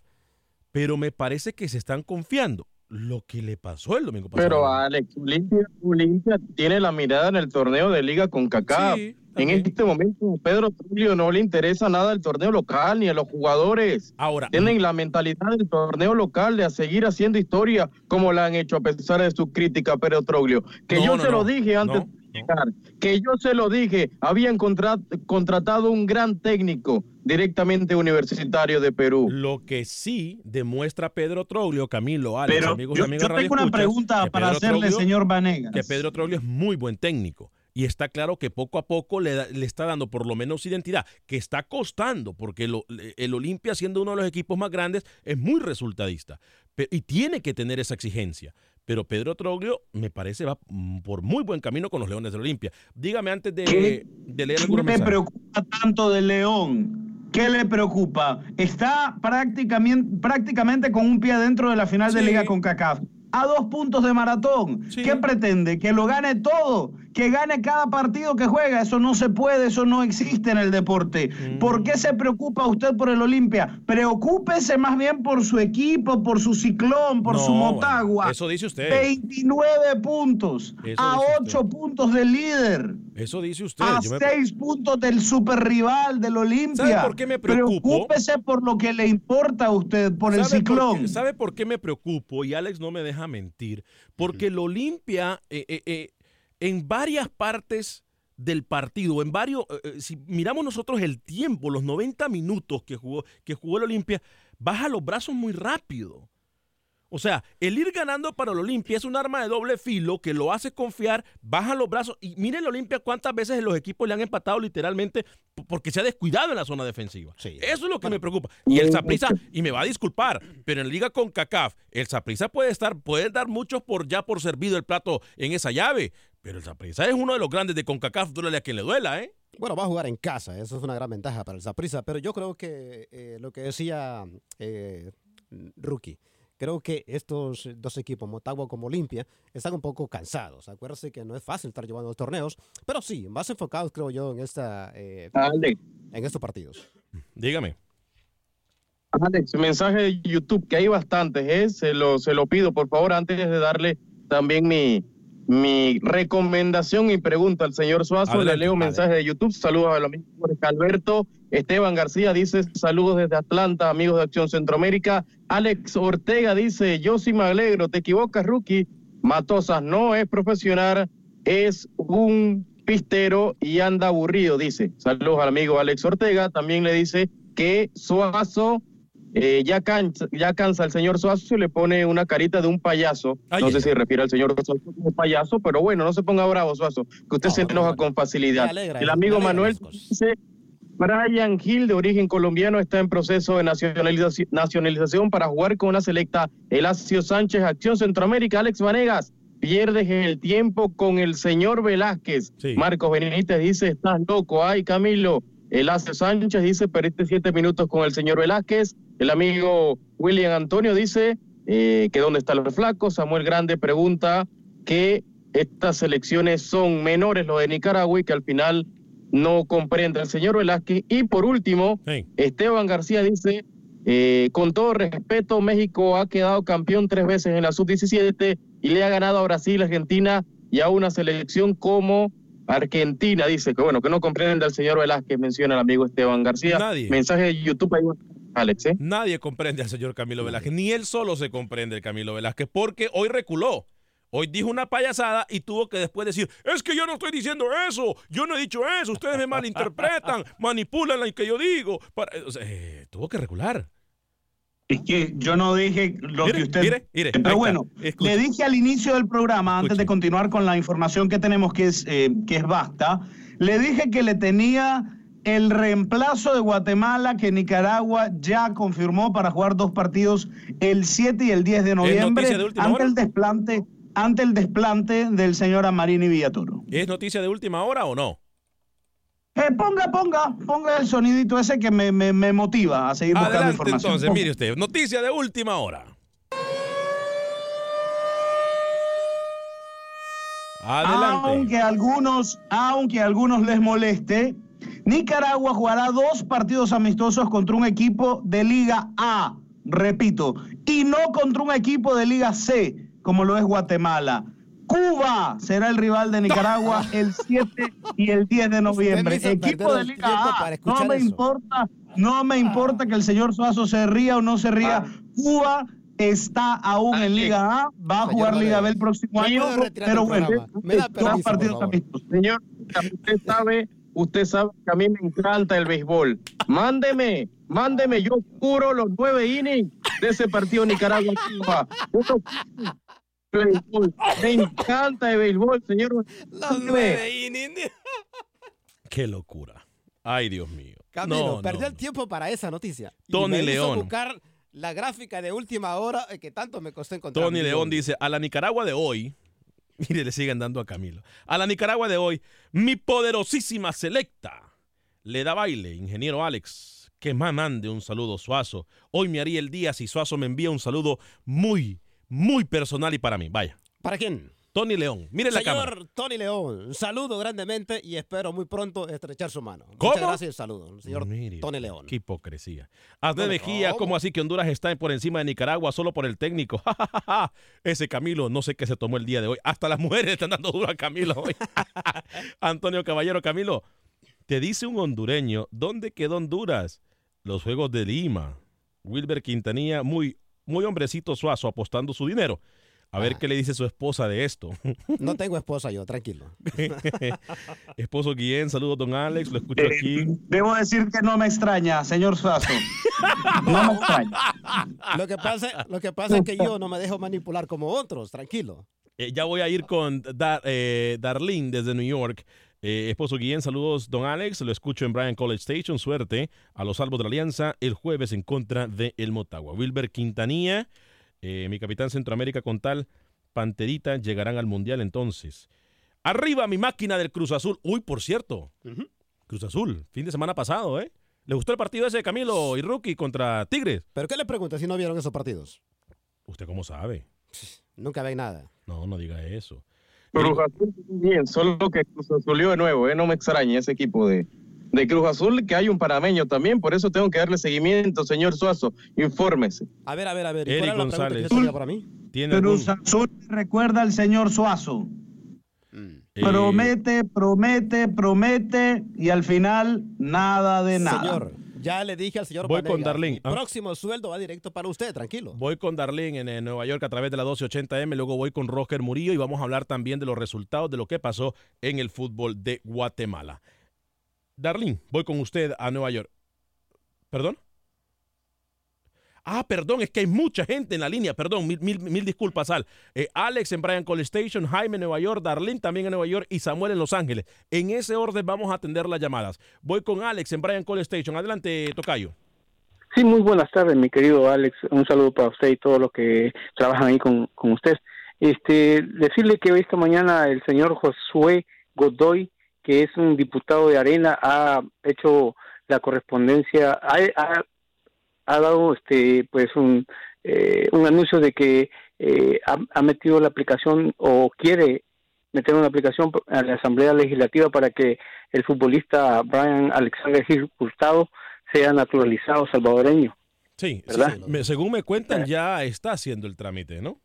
pero me parece que se están confiando. Lo que le pasó el domingo pasado. Pero Alex, Olimpia, Olimpia tiene la mirada en el torneo de liga con CACAF. Sí, en este momento, Pedro Tulio no le interesa nada el torneo local ni a los jugadores. Ahora, tienen la mentalidad del torneo local de a seguir haciendo historia como la han hecho a pesar de su crítica, Pedro Troglio. Que no, yo no, se lo no, dije antes llegar, que yo se lo dije, habían contra contratado un gran técnico directamente universitario de Perú. Lo que sí demuestra Pedro Troglio, Camilo, Alex, Pero amigos yo, y amigas yo tengo una pregunta para hacerle, Troglio, señor Vanegas. Que Pedro Troglio es muy buen técnico. Y está claro que poco a poco le, da, le está dando por lo menos identidad, que está costando, porque lo, el Olimpia, siendo uno de los equipos más grandes, es muy resultadista. Pero, y tiene que tener esa exigencia pero Pedro Troglio me parece va por muy buen camino con los Leones de Olimpia. Dígame antes de, ¿Qué, de leer ¿qué algunos me preocupa tanto de León? ¿Qué le preocupa? Está prácticamente, prácticamente con un pie dentro de la final Sí. de Liga con CACAF. A dos puntos de maratón. Sí. ¿Qué pretende? ¿Que lo gane todo? Que gane cada partido que juega. Eso no se puede, eso no existe en el deporte. ¿Por qué se preocupa usted por el Olimpia? Preocúpese más bien por su equipo, por su ciclón, por No, su Motagua. eso dice usted. 29 puntos, Eso a dice 8 puntos del líder. Eso dice usted. A Yo me- seis puntos del superrival del Olimpia. ¿Sabe por qué me preocupo? Preocúpese por lo que le importa a usted, por el ¿Sabe por ciclón. qué- ¿Sabe por qué me preocupo? Y Alex no me deja mentir. Porque el Olimpia, eh, eh, eh, en varias partes del partido, en varios, eh, eh, si miramos nosotros el tiempo, los 90 minutos que jugó, que jugó el Olimpia, baja los brazos muy rápido. O sea, el ir ganando para el Olimpia es un arma de doble filo que lo hace confiar, baja los brazos y mire el Olimpia cuántas veces los equipos le han empatado literalmente porque se ha descuidado en la zona defensiva. Eso es lo que me preocupa. Y el Saprissa, y me va a disculpar, pero en Liga con CACAF, el Saprissa puede estar, puede dar muchos por ya por servido el plato en esa llave, pero el Saprissa es uno de los grandes de CONCACAF, duele a quien le duela, ¿eh? Bueno, va a jugar en casa, eso es una gran ventaja para el Zaprisa, pero yo creo que eh, lo que decía eh, Rookie, creo que estos dos equipos, Motagua como Olimpia, están un poco cansados. Acuérdense que no es fácil estar llevando los torneos, pero sí, más enfocados, creo yo, en, esta, eh, en estos partidos. Dígame. Alex, mensaje de YouTube, que hay bastantes, ¿eh? se, lo, se lo pido, por favor, antes de darle también mi, mi recomendación y pregunta al señor Suazo. Adelante, Le leo mensaje de YouTube. Saludos a los amigos Alberto. Esteban García dice saludos desde Atlanta, amigos de Acción Centroamérica. Alex Ortega dice, yo sí me alegro, te equivocas, rookie. Matosas no es profesional, es un pistero y anda aburrido, dice. Saludos al amigo Alex Ortega. También le dice que Suazo eh, ya, cansa, ya cansa el señor Suazo y le pone una carita de un payaso. no sé si refiere al señor Suazo como payaso, pero bueno, no se ponga bravo, Suazo, que usted se enoja con facilidad. Alegra, el amigo Manuel dice, Brian Hill, de origen colombiano, está en proceso de nacionalizaci- nacionalización para jugar con una selecta. Elacio Sánchez, Acción Centroamérica, Alex Vanegas. Pierdes el tiempo con el señor Velázquez. Marcos Benítez dice, estás loco. Ay, Camilo. Elacio Sánchez dice, perdiste siete minutos con el señor Velázquez. El amigo William Antonio dice eh, que dónde está el flaco. Samuel Grande pregunta que estas elecciones son menores, lo de Nicaragua, y que al final no comprende el señor Velázquez. Y por último, Esteban García dice, eh, con todo respeto, México ha quedado campeón tres veces en la sub-17 y le ha ganado a Brasil, Argentina y a una selección como Argentina. Dice que bueno, que no comprende al señor Velázquez, menciona el amigo Esteban García. Nadie. Mensaje de YouTube ahí, Alex, ¿eh? Nadie comprende al señor Camilo Velázquez, ni él solo se comprende el Camilo Velázquez, porque hoy reculó. Hoy dijo una payasada y tuvo que después decir, es que yo no estoy diciendo eso, yo no he dicho eso, ustedes me malinterpretan, manipulan lo que yo digo. Para- o sea, eh, tuvo que recular. Es que yo no dije lo Mire, que usted. mire, mire, ahí Pero bueno, le dije al inicio del programa, antes de continuar con la información que tenemos, que es, eh, que es basta, le dije que le tenía el reemplazo de Guatemala que Nicaragua ya confirmó para jugar dos partidos el 7 y el 10 de noviembre de ante hora? el desplante ante el desplante del señor Amarini Villatoro. ¿Es noticia de última hora o no? Eh, ponga, ponga, ponga el sonidito ese que me, me- me motiva a seguir buscando información. entonces, mire usted, noticia de última hora. Adelante. Aunque a algunos, aunque a algunos les moleste, Nicaragua jugará dos partidos amistosos contra un equipo de Liga A, repito, y no contra un equipo de Liga C, como lo es Guatemala. Cuba será el rival de Nicaragua el 7 y el 10 de noviembre. Equipo de Liga A. No me eso. importa, no me importa que el señor Suazo se ría o no se ría. Cuba está aún en Liga A, va a jugar Liga B el próximo año, pero bueno, dos partidos amistosos. Señor, usted sabe, usted sabe que a mí me encanta el béisbol. Mándeme, mándeme, yo curo los nueve innings de ese partido Nicaragua-Cuba. Béisbol. Me encanta el béisbol, señor. Qué locura. Ay, Dios mío. Camilo, No, perdió no. el tiempo para esa noticia. Y Tony hizo León. buscar la gráfica de última hora eh, que tanto me costó encontrar. Tony León dice, a la Nicaragua de hoy, mire, le siguen dando a Camilo, a la Nicaragua de hoy, mi poderosísima selecta le da baile, ingeniero Alex, que más mande un saludo Suazo. Hoy me haría el día si Suazo me envía un saludo muy, muy personal y para mí. Vaya. ¿Para quién? Tony León. Miren la Señor cámara. Tony León, saludo grandemente y espero muy pronto estrechar su mano. ¿Cómo? Muchas gracias y saludo, señor Mire, Tony León. Qué hipocresía. Bueno, Mejía, ¿cómo? ¿cómo así que Honduras está por encima de Nicaragua solo por el técnico? Ese Camilo, no sé qué se tomó el día de hoy. Hasta las mujeres están dando duro a Camilo hoy. Antonio Caballero, Camilo, te dice un hondureño, ¿dónde quedó Honduras? Los Juegos de Lima. Wilber Quintanilla, muy, muy hombrecito suazo, apostando su dinero. A ver qué le dice su esposa de esto. No tengo esposa yo, tranquilo. Esposo Guillén, saludos, don Alex, lo escucho aquí. Debo decir que no me extraña, señor Suazo. No me extraña. Lo que pasa, lo que pasa es que yo no me dejo manipular como otros, tranquilo. Eh, ya voy a ir con Dar- eh, Darlene desde New York. Eh, esposo Guillén, saludos, don Alex. Lo escucho en Bryan College Station. Suerte a los salvos de la Alianza el jueves en contra de El Motagua. Wilber Quintanilla, eh, mi capitán Centroamérica con tal Panterita, llegarán al Mundial entonces. Arriba mi máquina del Cruz Azul. Uy, por cierto, Cruz Azul, fin de semana pasado, ¿eh? ¿Le gustó el partido ese de Camilo y Rookie contra Tigres? ¿Pero qué le pregunta si no vieron esos partidos? ¿Usted cómo sabe? Nunca ven nada. No, no diga eso. Cruz Azul, bien, solo que Cruz Azulió de nuevo, ¿eh? no me extraña ese equipo de, de Cruz Azul, que hay un parameño también, por eso tengo que darle seguimiento, señor Suazo, infórmese. A ver, a ver, a ver. ¿y Eric cuál era la pregunta que tenía para mí? ¿Tiene Cruz Azul recuerda al señor Suazo. Eh, Promete, promete, promete y al final nada de nada. Señor, ya le dije al señor Voy con Darlene, ¿ah? próximo sueldo va directo para usted, tranquilo. Voy con Darlene en, eh, Nueva York a través de la 1280M, luego voy con Roger Murillo y vamos a hablar también de los resultados de lo que pasó en el fútbol de Guatemala. Darlene, voy con usted a Nueva York. ¿Perdón? Ah, perdón, es que hay mucha gente en la línea, perdón, mil, mil, disculpas, Al. Eh, Alex en Bryan College Station, Jaime en Nueva York, Darlene también en Nueva York y Samuel en Los Ángeles. En ese orden vamos a atender las llamadas. Voy con Alex en Bryan College Station. Adelante, Tocayo. Sí, muy buenas tardes, mi querido Alex. Un saludo para usted y todos los que trabajan ahí con, con usted. Este, decirle que esta mañana el señor Josué Godoy, que es un diputado de Arena, ha hecho la correspondencia, ha- ha dado este, pues un, eh, un anuncio de que eh, ha, ha metido la aplicación o quiere meter una aplicación a la Asamblea Legislativa para que el futbolista Brian Alexander Gil Hurtado sea naturalizado salvadoreño. Sí, ¿Verdad? sí, según me cuentan, ya está haciendo el trámite, ¿no?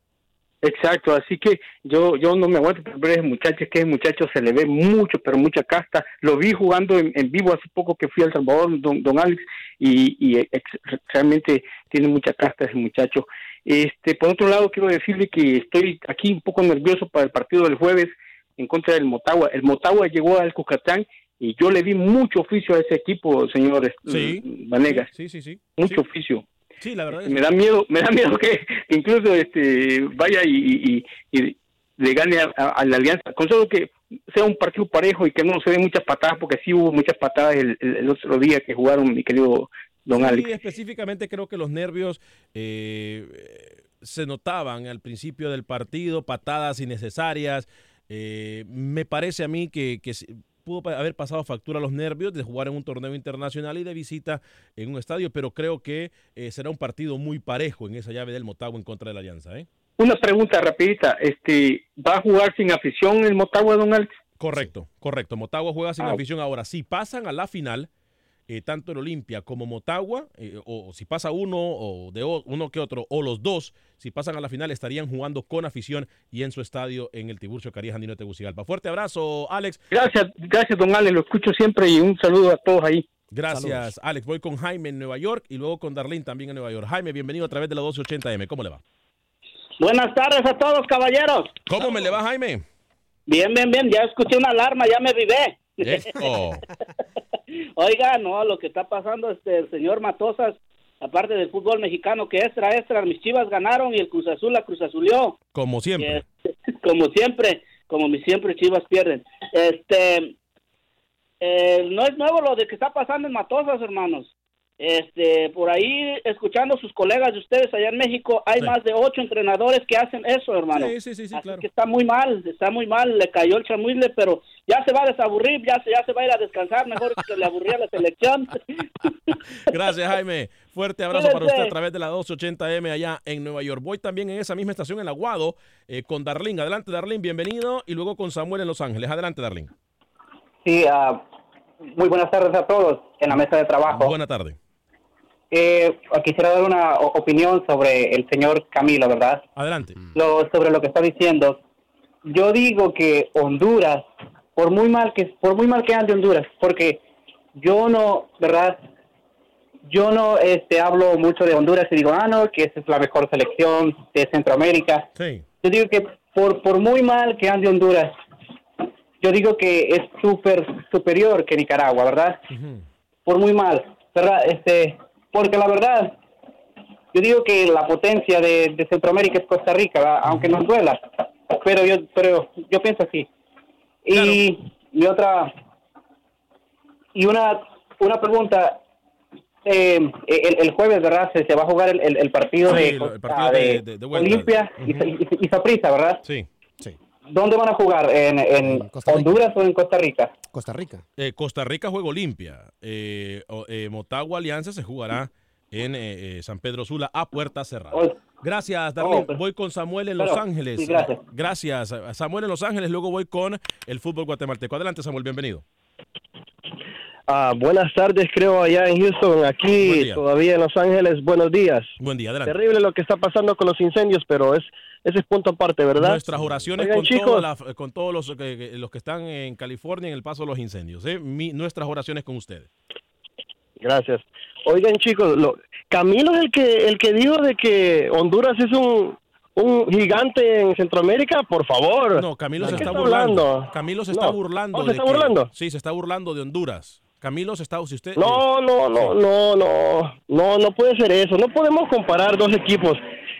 Exacto, así que yo yo no me aguanto por ver a ese muchacho, es que ese muchacho se le ve mucho, pero mucha casta. Lo vi jugando en, en vivo hace poco que fui a El Salvador, don, don Alex, y, y ex- realmente tiene mucha casta ese muchacho. Este, por otro lado, quiero decirle que estoy aquí un poco nervioso para el partido del jueves en contra del Motagua. El Motagua llegó al Cucatán y yo le di mucho oficio a ese equipo, señores Sí. Vanegas. Sí, sí, sí. Mucho oficio. Sí, la verdad es Me da miedo, me da miedo que incluso este vaya y, y- y le gane a, a- a la alianza. Con solo que sea un partido parejo y que no se den muchas patadas, porque sí hubo muchas patadas el, el- otro día que jugaron, mi querido don Sí, Alex. específicamente creo que los nervios eh, se notaban al principio del partido, patadas innecesarias. Eh, me parece a mí que, pudo haber pasado factura a los nervios de jugar en un torneo internacional y de visita en un estadio, pero creo que eh, será un partido muy parejo en esa llave del Motagua en contra de la Alianza. ¿eh? Una pregunta rapidita, este, ¿va a jugar sin afición el Motagua, don Alex? Correcto, correcto. Motagua juega sin Ah. afición. Ahora, si pasan a la final, eh, tanto el Olimpia como Motagua, eh, o, o si pasa uno o de o- uno que otro, o los dos, si pasan a la final, estarían jugando con afición y en su estadio en el Tiburcio Carías Andino de Tegucigalpa. Fuerte abrazo, Alex. Gracias, gracias don Alex, lo escucho siempre y un saludo a todos ahí. Gracias, Alex. Voy con Jaime en Nueva York y luego con Darlene también en Nueva York. Jaime, bienvenido a través de la 1280M. ¿Cómo le va? Buenas tardes a todos, caballeros. ¿Cómo me le va, Jaime? Bien, bien, bien. Ya escuché una alarma, ya me vivé. Eso. Oiga, no, lo que está pasando, este, el señor Matosas, aparte del fútbol mexicano, que extra, extra, mis chivas ganaron y el Cruz Azul la Cruz Azulió. Como siempre. como siempre, como mis siempre chivas pierden. Este, eh, no es nuevo lo de que está pasando en Matosas, hermanos. Este, por ahí, escuchando sus colegas de ustedes allá en México, hay más de ocho entrenadores que hacen eso, hermano. Sí, sí, sí, sí, Así claro. que está muy mal, está muy mal, le cayó el chamuile, pero ya se va a desaburrir, ya se, ya se va a ir a descansar, mejor que le aburría la selección. Gracias, Jaime. Fuerte abrazo para usted a través de la 280M allá en Nueva York. Voy también en esa misma estación en Aguado eh, con Darlene. Adelante, Darlene, bienvenido. Y luego con Samuel en Los Ángeles. Adelante, Darlene. Sí, ah, muy buenas tardes a todos en la mesa de trabajo. Buena tarde. Eh, quisiera dar una opinión sobre el señor Camilo, ¿verdad? Adelante. Lo, sobre lo que está diciendo. Yo digo que Honduras, por muy mal que por muy mal que ande Honduras, porque yo no, ¿verdad? Yo no este hablo mucho de Honduras y digo, ah, no, que esa es la mejor selección de Centroamérica. Sí. Yo digo que por, por muy mal que ande Honduras, yo digo que es súper superior que Nicaragua, ¿verdad? Por muy mal, ¿verdad? Este, porque la verdad, yo digo que la potencia de, de Centroamérica es Costa Rica, ¿verdad? aunque nos duela, pero yo, pero yo pienso así. Y, y otra, y una, una pregunta, eh, el, el jueves, ¿verdad? Se, se va a jugar el, el- el partido Sí, de, el partido de de- de- de vuelta. Olimpia y, Saprissa, ¿verdad? Sí. ¿Dónde van a jugar? ¿En, en Honduras o en Costa Rica? Costa Rica. Eh, Costa Rica juego limpia. Eh, eh, Motagua Alianza se jugará en eh, eh, San Pedro Sula a puerta cerrada. Gracias, Darlene. Oh, voy con Samuel en pero- Los Ángeles. sí, gracias. Gracias, Samuel en Los Ángeles. Luego voy con el fútbol guatemalteco. Adelante, Samuel, bienvenido. Ah, buenas tardes, creo, allá en Houston. Aquí, todavía en Los Ángeles. Buenos días. Buen día, adelante. Terrible lo que está pasando con los incendios, pero es ese es punto aparte, ¿verdad? Nuestras oraciones Oigan, con, chicos, la- con todos los que, que- los que están en California en el paso de los incendios. ¿eh? Mi- nuestras oraciones con ustedes. Gracias. Oigan, chicos, lo- Camilo es el que el que dijo de que Honduras es un, un gigante en Centroamérica, por favor. No, Camilo ¿De se está está burlando. hablando? Camilo se No. está burlando. Oh, ¿se de está que- burlando? Sí, se está burlando de Honduras. Camilo se está. Si usted, No, no, no, no, no, no, no puede ser eso. No podemos comparar dos equipos.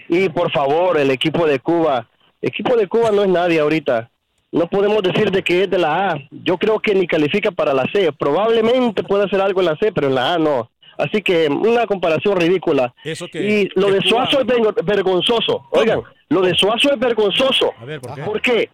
Y por favor, el equipo de Cuba, el equipo de Cuba no es nadie ahorita. No podemos decir de que es de la A. Yo creo que ni califica para la C. Probablemente pueda hacer algo en la C, pero en la A no. Así que una comparación ridícula. Eso que- y lo que de Suazo es ver- vergonzoso. Oigan, lo de Suazo es vergonzoso. A ver, ¿por qué? ¿Por qué?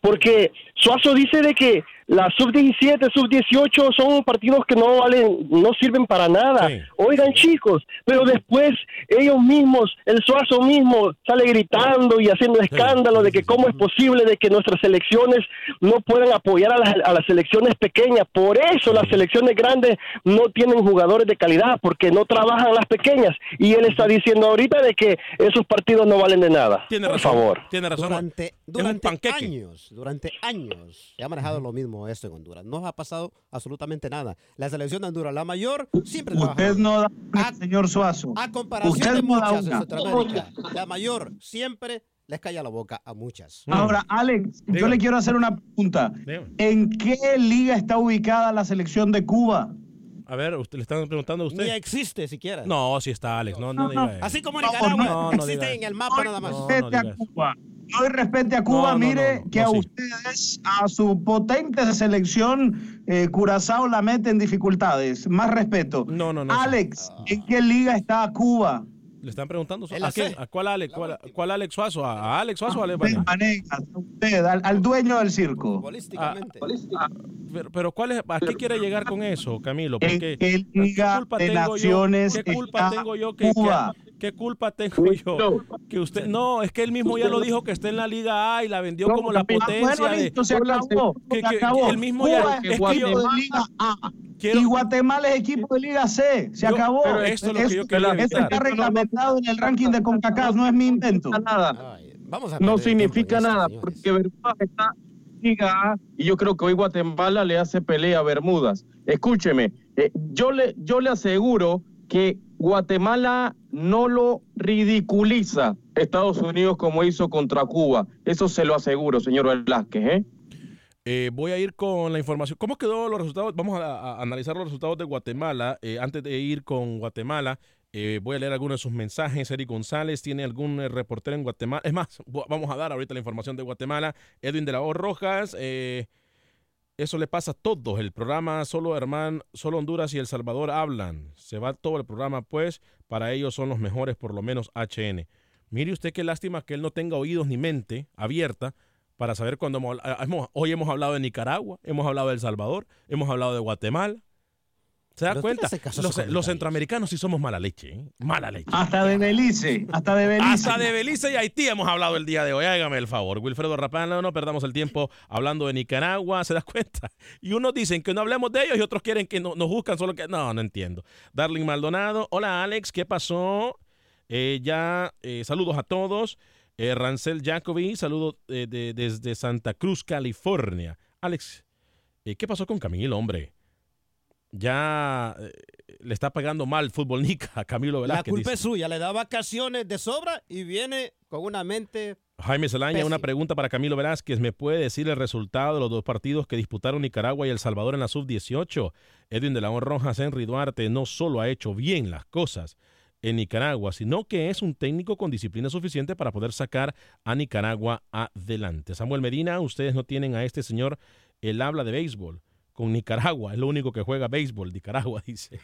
Porque Suazo dice de que la sub-17, sub-18 son partidos que no valen, no sirven para nada. Oigan chicos, pero después ellos mismos, el Suazo mismo sale gritando y haciendo escándalo de que cómo es posible de que nuestras selecciones no puedan apoyar a las, a las selecciones pequeñas. Por eso las selecciones grandes no tienen jugadores de calidad, porque no trabajan las pequeñas. Y él está diciendo ahorita de que esos partidos no valen de nada. Tiene Por razón. favor. Tiene razón. Durante, durante años, durante años, se ha manejado lo mismo esto en Honduras. No ha pasado absolutamente nada. La selección de Honduras, la mayor, siempre trabaja. Usted no da una, señor Suazo. A comparación Usted de no da muchas en una. Centroamérica, la mayor siempre les calla la boca a muchas. Ahora, Alex, yo le quiero hacer una pregunta. ¿En qué liga está ubicada la selección de Cuba? A ver, usted le están preguntando a usted. Ni existe siquiera. No, sí está Alex. No, no, diga eso. Así como Nicaragua no, no existe diga en el mapa nada más. Cuba. No hay respete a Cuba. No, no, Mire no, no, que no, a sí. ustedes, a su potente selección, eh, Curazao la mete en dificultades. Más respeto. No, no, no. Alex, ¿en qué liga está Cuba? Le están preguntando. En ¿A, quién? C. ¿A cuál Alex? ¿Cuál, cuál Alex Suazo? ¿A Alex Suazo o a Alex a usted, al, al dueño del circo. Ah, pero, pero ¿cuál es, ¿a qué quiere llegar con eso, Camilo? ¿En Porque qué liga culpa de tengo yo? naciones ¿Qué culpa está tengo yo que, Cuba? Que- qué culpa tengo yo que usted no es que él mismo ya lo dijo que está en la Liga A y la vendió No, como la potencia bueno, de listo, se acabó, que, se que- él mismo Cuba ya es es que yo equipo de Liga A. Y Guatemala es equipo de Liga C. Se Yo- acabó. pero esto es lo que yo quería eso evitar. está reglamentado en el ranking de CONCACAF, no es mi invento. Nada. Vamos a No significa tiempo nada, porque Bermudas está en Liga A y yo creo que hoy Guatemala le hace pelea a Bermudas. Escúcheme, eh, yo, le, yo le aseguro que Guatemala no lo ridiculiza Estados Unidos como hizo contra Cuba. Eso se lo aseguro, señor Velázquez. ¿eh? Eh, voy a ir con la información. ¿Cómo quedó los resultados? Vamos a, analizar los resultados de Guatemala. Eh, antes de ir con Guatemala, eh, voy a leer algunos de sus mensajes. Eric González tiene algún reportero en Guatemala. Es más, vamos a dar ahorita la información de Guatemala. Edwin de la O Rojas. eh, eso le pasa a todos. El programa solo hermano, solo Honduras y El Salvador hablan. Se va todo el programa, pues, para ellos son los mejores, por lo menos HN. Mire usted qué lástima que él no tenga oídos ni mente abierta para saber cuando hemos, hemos- hoy hemos hablado de Nicaragua, hemos hablado de El Salvador, hemos hablado de Guatemala. ¿Se da cuenta? Los, los centroamericanos sí somos mala leche, ¿eh? Mala leche. Hasta de Belice, hasta de Belice. Hasta de Belice y Haití hemos hablado el día de hoy. Hágame el favor. Wilfredo Rapán, no, no perdamos el tiempo hablando de Nicaragua, ¿se da cuenta? Y unos dicen que no hablemos de ellos y otros quieren que no- nos buscan solo que... No, no entiendo. Darling Maldonado, hola Alex, ¿qué pasó? Eh, ya, eh, saludos a todos. Eh, Rancel Jacobi, saludos eh, de- desde Santa Cruz, California. Alex, eh, ¿qué pasó con Camilo, hombre? Ya eh, le está pagando mal Fútbol Nica a Camilo La Velázquez. culpa dice. es suya, le da vacaciones de sobra y viene con una mente Jaime Zelaya, una pregunta para Camilo Velázquez. ¿Me puede decir el resultado de los dos partidos que disputaron Nicaragua y El Salvador en la sub-18? Edwin de la Rojas, Henry Duarte no solo ha hecho bien las cosas en Nicaragua, sino que es un técnico con disciplina suficiente para poder sacar a Nicaragua adelante. Samuel Medina, ustedes no tienen a este señor el habla de béisbol con Nicaragua, es lo único que juega béisbol, Nicaragua, dice.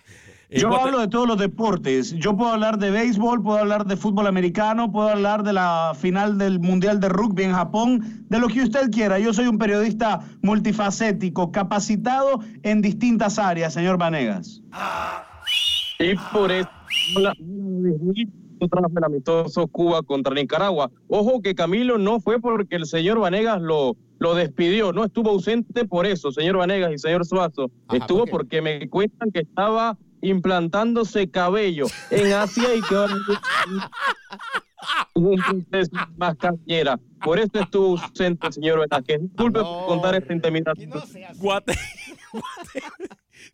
Yo Guate- hablo de todos los deportes. Yo puedo hablar de béisbol, puedo hablar de fútbol americano, puedo hablar de la final del Mundial de Rugby en Japón, de lo que usted quiera. Yo soy un periodista multifacético, capacitado en distintas áreas, señor Vanegas. Y por eso la- el amistoso Cuba contra Nicaragua. Ojo que Camilo no fue porque el señor Vanegas lo, lo despidió, no estuvo ausente por eso, señor Vanegas y señor Suazo. estuvo porque me cuentan que estaba implantándose cabello en Asia y que ahora tuvo un proceso más cañera. Por eso estuvo ausente, señor Velázquez. Disculpe por contar esta intimidad. Guate. Guate.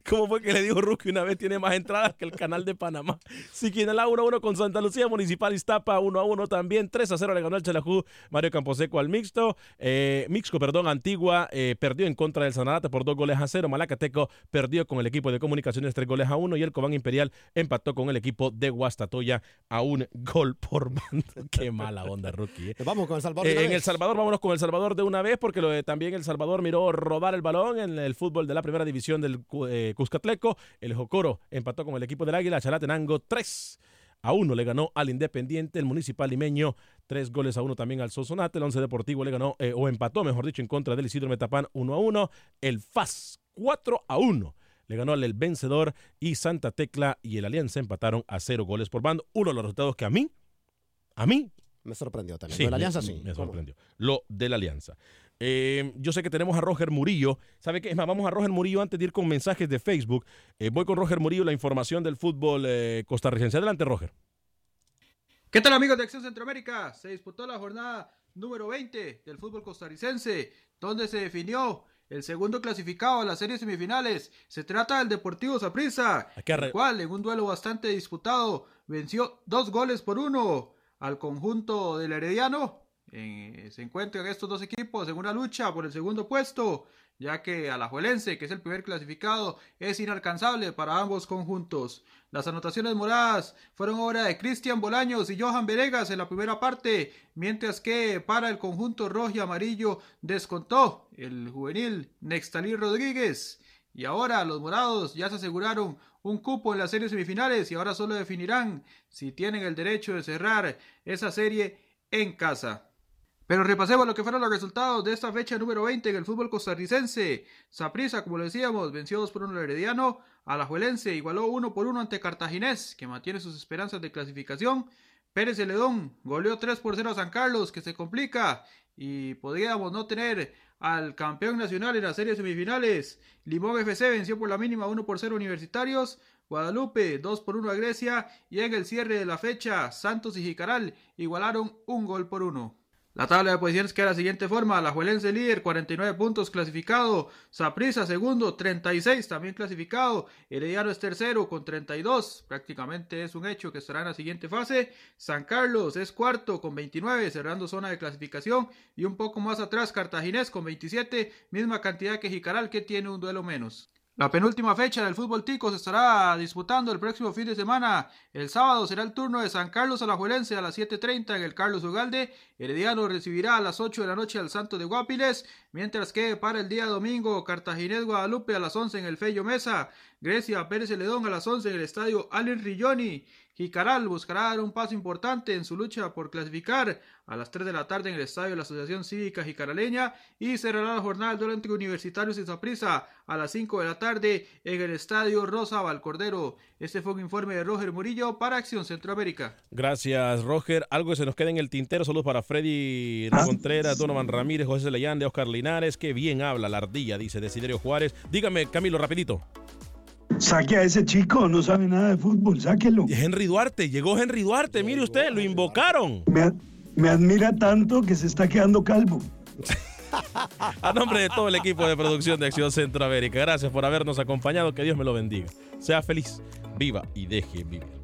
¿Cómo fue que le dijo Rookie una vez? Tiene más entradas que el canal de Panamá. Siquinalá 1 1 con Santa Lucía, Municipal Iztapa 1 a 1 también. 3 a 0 le ganó el Chalajú Mario Camposeco al Mixto. Eh, Mixco, perdón, Antigua eh, perdió en contra del Sanarate por 2 goles a 0. Malacateco perdió con el equipo de comunicaciones 3 goles a 1. Y el Cobán Imperial empató con el equipo de Guastatoya a un gol por mando. Qué mala onda, Rookie. eh. Vamos con El Salvador. En El. Salvador, vámonos con El Salvador de una vez, porque lo de- también El Salvador miró rodar el balón en el fútbol de la primera división del eh, Cuscatleco. El Jocoro empató con el equipo del Águila. Chalatenango 3 a 1 le ganó al Independiente. El Municipal Limeño 3 goles a 1 también al Sonsonate. El Once Deportivo le ganó, eh, o empató, mejor dicho, en contra del Isidro Metapán 1 a 1. El FAS 4 a 1 le ganó al El Vencedor y Santa Tecla y el Alianza empataron a 0 goles por bando. Uno de los resultados que a mí, a mí Me sorprendió también. Sí, Lo de la me- alianza sí. Me ¿Cómo? sorprendió. Lo de la alianza. Eh, yo sé que tenemos a Roger Murillo. ¿Sabe qué? Es más, vamos a Roger Murillo antes de ir con mensajes de Facebook. Eh, voy con Roger Murillo, la información del fútbol eh, costarricense. Adelante, Roger. ¿Qué tal amigos de Acción Centroamérica? Se disputó la jornada número 20 del fútbol costarricense, donde se definió el segundo clasificado a las series semifinales. Se trata del Deportivo Saprissa, el cual en un duelo bastante disputado venció dos goles por uno al conjunto del Herediano. Eh, se encuentran estos dos equipos en una lucha por el segundo puesto, ya que Alajuelense, que es el primer clasificado, es inalcanzable para ambos conjuntos. Las anotaciones moradas fueron obra de Cristian Bolaños y Johan Venegas en la primera parte, mientras que para el conjunto rojo y amarillo descontó el juvenil Nextalí Rodríguez. Y ahora los morados ya se aseguraron un cupo en la serie semifinales y ahora solo definirán si tienen el derecho de cerrar esa serie en casa. Pero repasemos lo que fueron los resultados de esta fecha número 20 en el fútbol costarricense. Saprissa, como lo decíamos, venció 2 por 1 al Herediano. Alajuelense igualó 1 por 1 ante Cartaginés, que mantiene sus esperanzas de clasificación. Pérez Celedón goleó 3 por 0 a San Carlos, que se complica. Y podríamos no tener al campeón nacional en las series semifinales. Limón FC venció por la mínima 1 por 0 Universitarios. Guadalupe 2 por 1 a Grecia. Y en el cierre de la fecha, Santos y Jicaral igualaron un gol por uno. La tabla de posiciones queda de la siguiente forma. La Juelense líder, 49 puntos clasificado. Saprissa segundo, 36 también clasificado. Herediano es tercero con 32. Prácticamente es un hecho que estará en la siguiente fase. San Carlos es cuarto con 29, cerrando zona de clasificación. Y un poco más atrás Cartaginés con 27, misma cantidad que Jicaral que tiene un duelo menos. La penúltima fecha del fútbol tico se estará disputando el próximo fin de semana. El sábado será el turno de San Carlos Alajuelense a las 7.30 en el Carlos Ugalde. Herediano recibirá a las 8 de la noche al Santo de Guapiles, mientras que para el día domingo Cartaginés Guadalupe a las 11 en el Fello Mesa. Grecia Pérez Celedón a las 11 en el estadio Allen Rilloni. Jicaral buscará dar un paso importante en su lucha por clasificar a las 3 de la tarde en el estadio de la Asociación Cívica Jicaraleña y cerrará la jornada del entre Universitarios y Zaprisa a las 5 de la tarde en el estadio Rosa Valcordero. Este fue un informe de Roger Murillo para Acción Centroamérica. Gracias, Roger. Algo que se nos queda en el tintero. Saludos para Freddy Contreras, Donovan Ramírez, José Leyande, Oscar Linares. Qué bien habla la ardilla, dice Desiderio Juárez. Dígame, Camilo, rapidito. Saque a ese chico, no sabe nada de fútbol, sáquelo. Henry Duarte, llegó Henry Duarte, mire usted, lo invocaron. Me, me admira tanto que se está quedando calvo. A nombre de todo el equipo de producción de Acción Centroamérica, gracias por habernos acompañado, que Dios me lo bendiga. Sea feliz, viva y deje vivir.